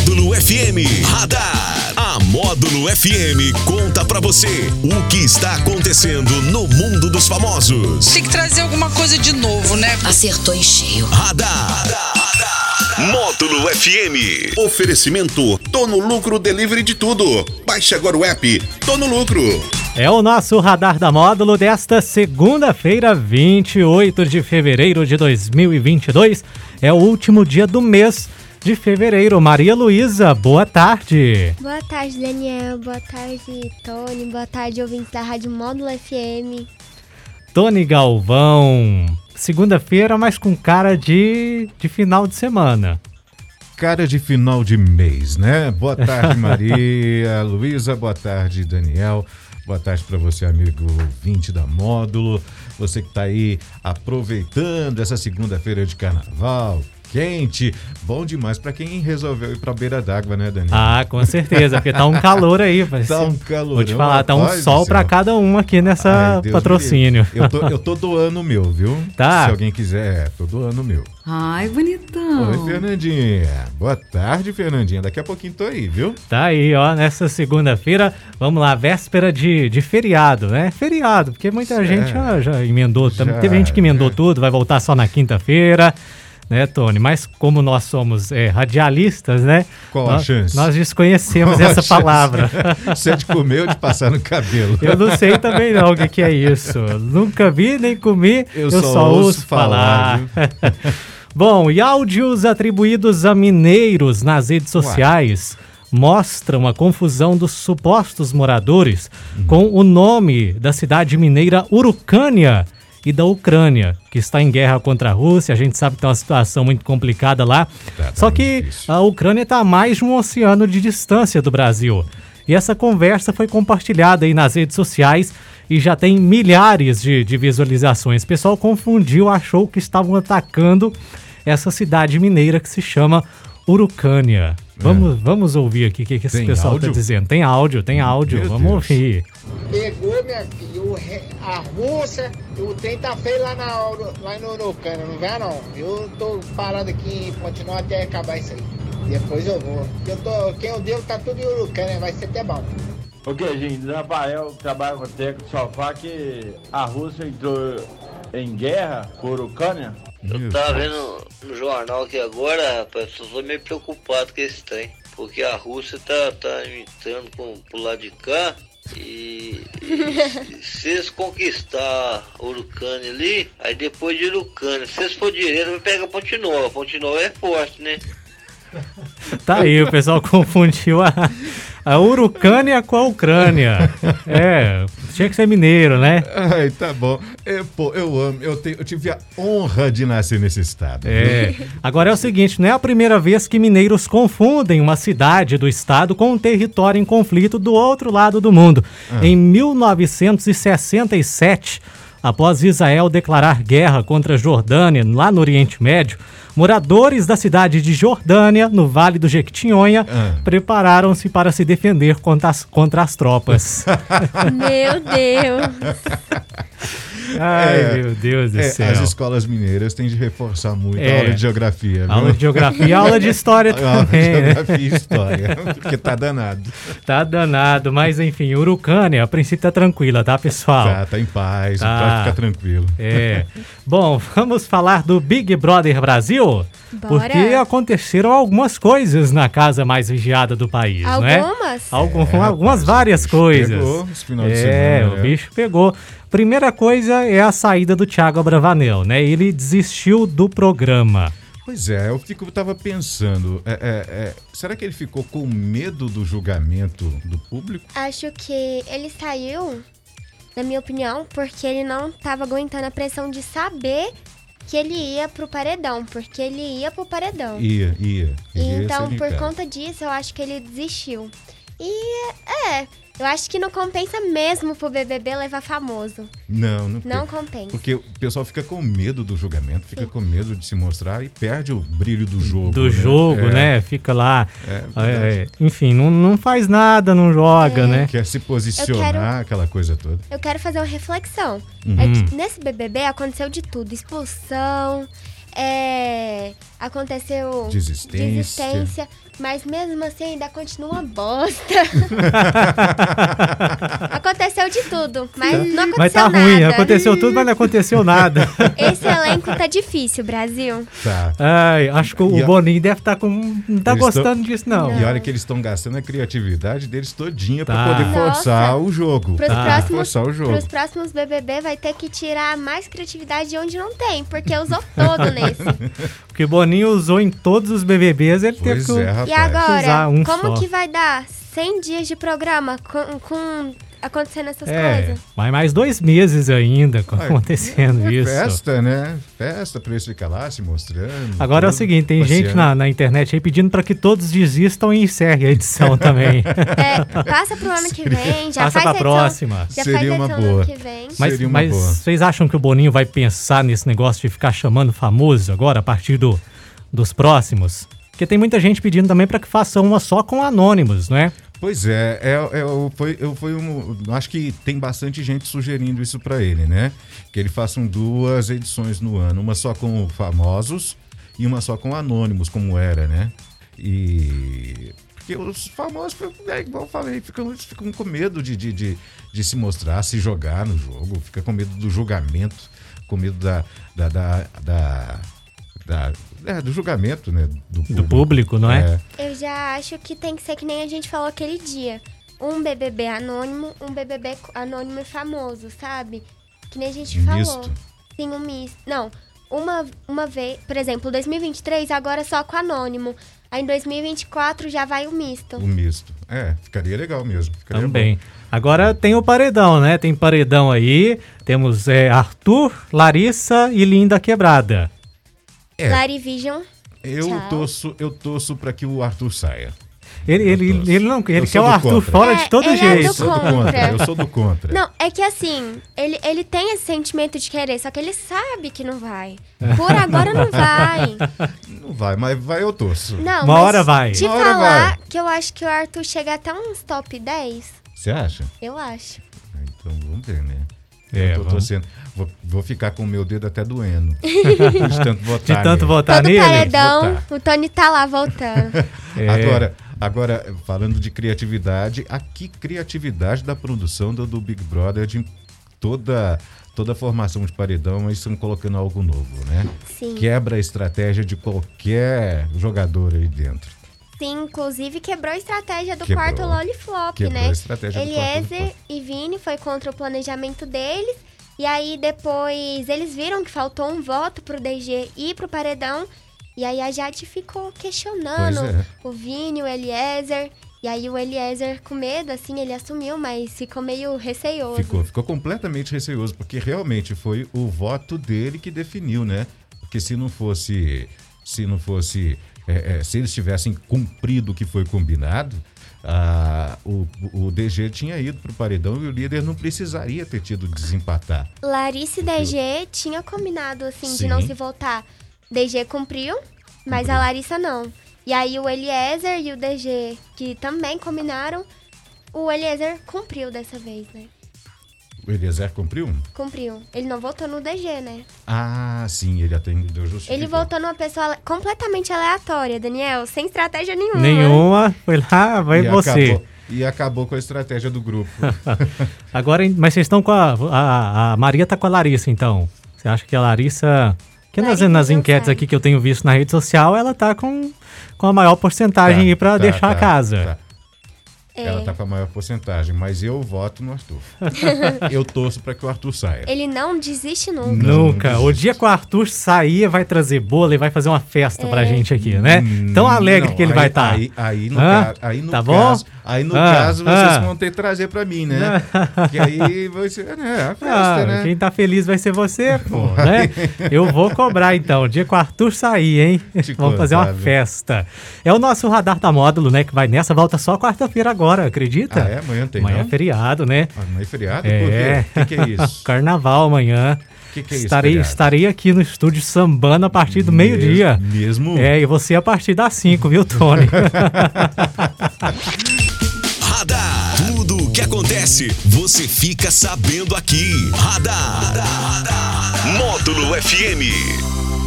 Módulo FM Radar. A Módulo FM conta pra você o que está acontecendo no mundo dos famosos. Tem que trazer alguma coisa de novo, né? Acertou em cheio. Radar. Módulo FM. Oferecimento Tô no Lucro Delivery de tudo. Baixe agora o app Tô no Lucro. É o nosso radar da módulo desta segunda-feira, 28 de fevereiro de 2022. É o último dia do mês de fevereiro. Maria Luísa, boa tarde. Boa tarde, Daniel. Boa tarde, Tony. Boa tarde, ouvintes da Rádio Módulo FM. Tony Galvão. Segunda-feira, mas com cara de, de final de semana. Cara de final de mês, né? Boa tarde, Maria Luísa. Boa tarde, Daniel. Boa tarde para você, amigo ouvinte da Módulo. Você que está aí aproveitando essa segunda-feira de carnaval, quente, bom demais para quem resolveu ir para beira d'água, né, Daniel? Ah, com certeza, porque tá um calor aí. Vai Tá um calor. Vou te falar, tá um sol para cada um aqui nessa patrocínio. Eu tô, eu tô doando o meu, viu? Tá. Se alguém quiser, é, tô doando o meu. Ai, bonitão. Oi, Fernandinha. Boa tarde, Fernandinha. Daqui a pouquinho tô aí, viu? Tá aí, ó, nessa segunda-feira, vamos lá, véspera de, de feriado, né? Feriado, porque muita Certo. gente já, já emendou, Já, teve gente que emendou é. tudo, vai voltar só na quinta-feira, né, Tony? Mas como nós somos é, radialistas, né? Qual a nós, chance? Nós desconhecemos Qual a essa palavra. Você é de comer ou de passar no cabelo? Eu não sei também não o que, que é isso. Nunca vi nem comi, eu, Eu só, só ouço falar. falar, Bom, e áudios atribuídos a mineiros nas redes sociais mostram a confusão dos supostos moradores Uhum. com o nome da cidade mineira Urucânia e da Ucrânia, que está em guerra contra a Rússia. A gente sabe que tem uma situação muito complicada lá. Tá, tá Só que difícil. a Ucrânia está a mais de um oceano de distância do Brasil. E essa conversa foi compartilhada aí nas redes sociais e já tem milhares de, de visualizações. O pessoal confundiu, achou que estavam atacando essa cidade mineira que se chama Urucânia. Vamos, vamos ouvir aqui o que, que esse Tem pessoal está áudio? dizendo. Tem áudio, tem áudio. Meu vamos Deus. ouvir. Pegou, minha filha, o a Rússia, o trem tá feio lá, na, lá no Urucânia, não vê não? Eu tô parado aqui em Pontinó até acabar isso aí. Depois eu vou. Eu tô, quem eu devo tá tudo em Urucânia, vai ser até bom. Ok, gente, Rafael trabalha com o técnico de sofá que a Rússia entrou em guerra com a. Meu Eu tava vendo no jornal aqui agora, rapaz, eu tô meio preocupado com esse trem. Porque a Rússia tá, tá entrando com, pro lado de cá e, e se eles conquistar a Urucânia ali, aí depois de Urucânia, se eles for direito, vai pegar Ponte Nova. Ponte Nova é forte, né? Tá aí, o pessoal confundiu a, a Urucânia com a Ucrânia. É, tinha que ser mineiro, né? Ai, tá bom. Eu, pô, eu amo, eu, tenho, eu tive a honra de nascer nesse estado. É. Agora é o seguinte, não é a primeira vez que mineiros confundem uma cidade do estado com um território em conflito do outro lado do mundo. Em 1967, após Israel declarar guerra contra a Jordânia, lá no Oriente Médio, moradores da cidade de Jordânia, no Vale do Jequitinhonha, Ah. prepararam-se para se defender contra as, contra as tropas. Meu Deus. Ai, É, meu Deus do É, céu. as escolas mineiras têm de reforçar muito É. a aula de geografia, viu? Aula de geografia e aula de história Aula de também, né? geografia e história, porque tá danado. Tá danado, mas enfim, Urucânia, a princípio tá tranquila, tá, pessoal? Tá, tá em paz, Tá. pode ficar tranquilo. É. Bom, vamos falar do Big Brother Brasil? Bora. Porque aconteceram algumas coisas na casa mais vigiada do país, não é? Algumas? Algum- É, algumas várias o bicho coisas. pegou esse final de é, semana, o né? bicho pegou. Primeira coisa é a saída do Thiago Abravanel, né? Ele desistiu do programa. Pois é, eu fico, eu tava pensando, é, é, é, será que ele ficou com medo do julgamento do público? Acho que ele saiu, na minha opinião, porque ele não tava aguentando a pressão de saber que ele ia pro paredão, porque ele ia pro paredão. Ia, ia. E ia então, por conta disso, eu acho que ele desistiu. E é, eu acho que não compensa mesmo pro BBB levar famoso. Não, não, Não porque- compensa. Porque o pessoal fica com medo do julgamento, fica com medo de se mostrar e perde o brilho do jogo. Do né? jogo, É, né? Fica lá. É, é, verdade. enfim, não, não faz nada, não joga, É. né? Quer se posicionar, quero- aquela coisa toda. Eu quero fazer uma reflexão. Uhum. É que nesse BBB aconteceu de tudo. Expulsão, é, aconteceu Desistência. desistência. Mas mesmo assim ainda continua uma bosta. aconteceu de tudo, mas não aconteceu Mas tá nada. ruim, aconteceu tudo, mas não aconteceu nada. Esse elenco tá difícil, Brasil. Tá. Ai, acho que o E a- Boninho deve estar com. Não tá Eles gostando tão- disso, não. E olha que eles estão gastando a criatividade deles todinha Tá. pra poder forçar o jogo. Pros, Tá. próximos, Forçar o jogo. pros próximos BBB vai ter que tirar mais criatividade de onde não tem, porque usou todo nesse. Porque o Boninho usou em todos os BBBs, ele teve Pois que. é, rapaz. E agora, Usar um como só. que vai dar 100 dias de programa com, com acontecendo essas É, coisas? vai mais dois meses ainda acontecendo É isso. Festa, né? Festa pra eles ficar lá se mostrando. Agora é o tudo, seguinte, tem gente passeando. na, na internet aí pedindo para que todos desistam e encerrem a edição também. É, passa pro ano que vem, já Passa faz pra edição, próxima. Já Seria faz uma boa. ano que vem. Mas, Seria uma mas boa. vocês acham que o Boninho vai pensar nesse negócio de ficar chamando famoso agora, a partir do, dos próximos? Porque tem muita gente pedindo também para que façam uma só com anônimos, não é? Pois é, é, é, foi, eu, foi um, acho que tem bastante gente sugerindo isso pra ele, né? Que ele faça duas edições no ano, uma só com famosos e uma só com anônimos, como era, né? E porque os famosos, é igual eu falei, ficam, ficam com medo de, de, de, de se mostrar, se jogar no jogo, fica com medo do julgamento, com medo da, da, da, da- da- é, do julgamento, né? Do público, público, não é? Eu já acho que tem que ser que nem a gente falou aquele dia. Um BBB anônimo, um BBB anônimo e famoso, sabe? Que nem a gente Um falou. misto. Sim, um misto. Não, uma, uma vez, por exemplo, 2023 agora só com anônimo. Aí em 2024 já vai o misto. O misto. É, ficaria legal mesmo. Ficaria Também. bom. Agora tem o paredão, né? Tem paredão aí. Temos é, Arthur, Larissa e Linda Quebrada. É. Larivision. Eu Tchau. torço, eu torço para que o Arthur saia. Ele, ele, ele não ele quer o Arthur contra. fora É, de todo ele é jeito. Eu sou do contra. Eu sou do contra. Não, é que assim, ele, ele tem esse sentimento de querer, só que ele sabe que não vai. Por agora não vai. Não vai, mas vai eu torço. Não, Uma mas hora vai. Te Uma hora falar vai. que eu acho que o Arthur chega até uns top 10. Você acha? Eu acho. Então vamos ver, né? É, eu tô vamos. torcendo. Vou, vou ficar com o meu dedo até doendo. de tanto votar. De tanto nele. votar Todo nele. paredão, Votar. o Tony tá lá voltando. É. Agora, agora, falando de criatividade, a que criatividade da produção do, do Big Brother de toda, toda a formação de paredão, eles estão colocando algo novo, né? Sim. Quebra a estratégia de qualquer jogador aí dentro. Sim, inclusive quebrou a estratégia do Quebrou. quarto Lollipop, Quebrou né? a estratégia Eliezer e Vini foi contra o planejamento deles. E aí depois eles viram que faltou um voto pro DG e pro Paredão. E aí a Jade ficou questionando é. o Vini, o Eliezer. E aí o Eliezer, com medo, assim, ele assumiu, mas ficou meio receioso. Ficou, ficou completamente receoso, porque realmente foi o voto dele que definiu, né? Porque se não fosse. Se não fosse. É, é, se eles tivessem cumprido o que foi combinado, ah, o, o DG tinha ido pro paredão e o líder não precisaria ter tido de desempatar. Larissa e DG tinha combinado, assim, de não Sim. se voltar. DG cumpriu, mas a Larissa não. E aí o Eliezer e o DG, que também combinaram, o Eliezer cumpriu dessa vez, né? O Eliezer cumpriu? Cumpriu. Ele não votou no DG, né? Ah, sim, ele até deu justiça. Ele votou numa pessoa completamente aleatória, Daniel, sem estratégia nenhuma. Nenhuma. Foi lá, vai e você. Acabou, e acabou com a estratégia do grupo. Agora, mas vocês estão com a, a. a Maria tá com a Larissa, então. Você acha que a Larissa. Que nas, Larissa nas não enquetes aqui que eu tenho visto na rede social, ela tá com, com a maior porcentagem aí pra Tá, deixar tá, a casa. tá. É. Ela tá com a maior porcentagem, mas eu voto no Arthur. eu torço para que o Arthur saia. Ele não desiste nunca. Nunca. O dia que o Arthur sair, vai trazer bolo e vai fazer uma festa pra gente aqui, né? Tão alegre Não, que ele aí- vai estar. Aí, aí, no, Hã? ca- aí no Tá bom? caso, aí no Ah, caso vocês ah. vão ter que trazer pra mim, né? que aí vai ser, né, a festa, Ah, né? Quem tá feliz vai ser você, pô, né? Eu vou cobrar então, o dia que o Arthur sair, hein? Te Vamos fazer uma festa. É o nosso radar da módulo, né? Que vai nessa, volta só quarta-feira agora, acredita? Ah, é? Amanhã tem, Amanhã não? é feriado, né? Amanhã é feriado? É. O que, que é isso? Carnaval amanhã. Que que é isso, estarei, feriado? estarei aqui no estúdio sambando a partir do meio-dia. Mesmo? É, e você a partir das 5, viu, Tony? Radar. Tudo o que acontece, você fica sabendo aqui. Radar. Módulo FM.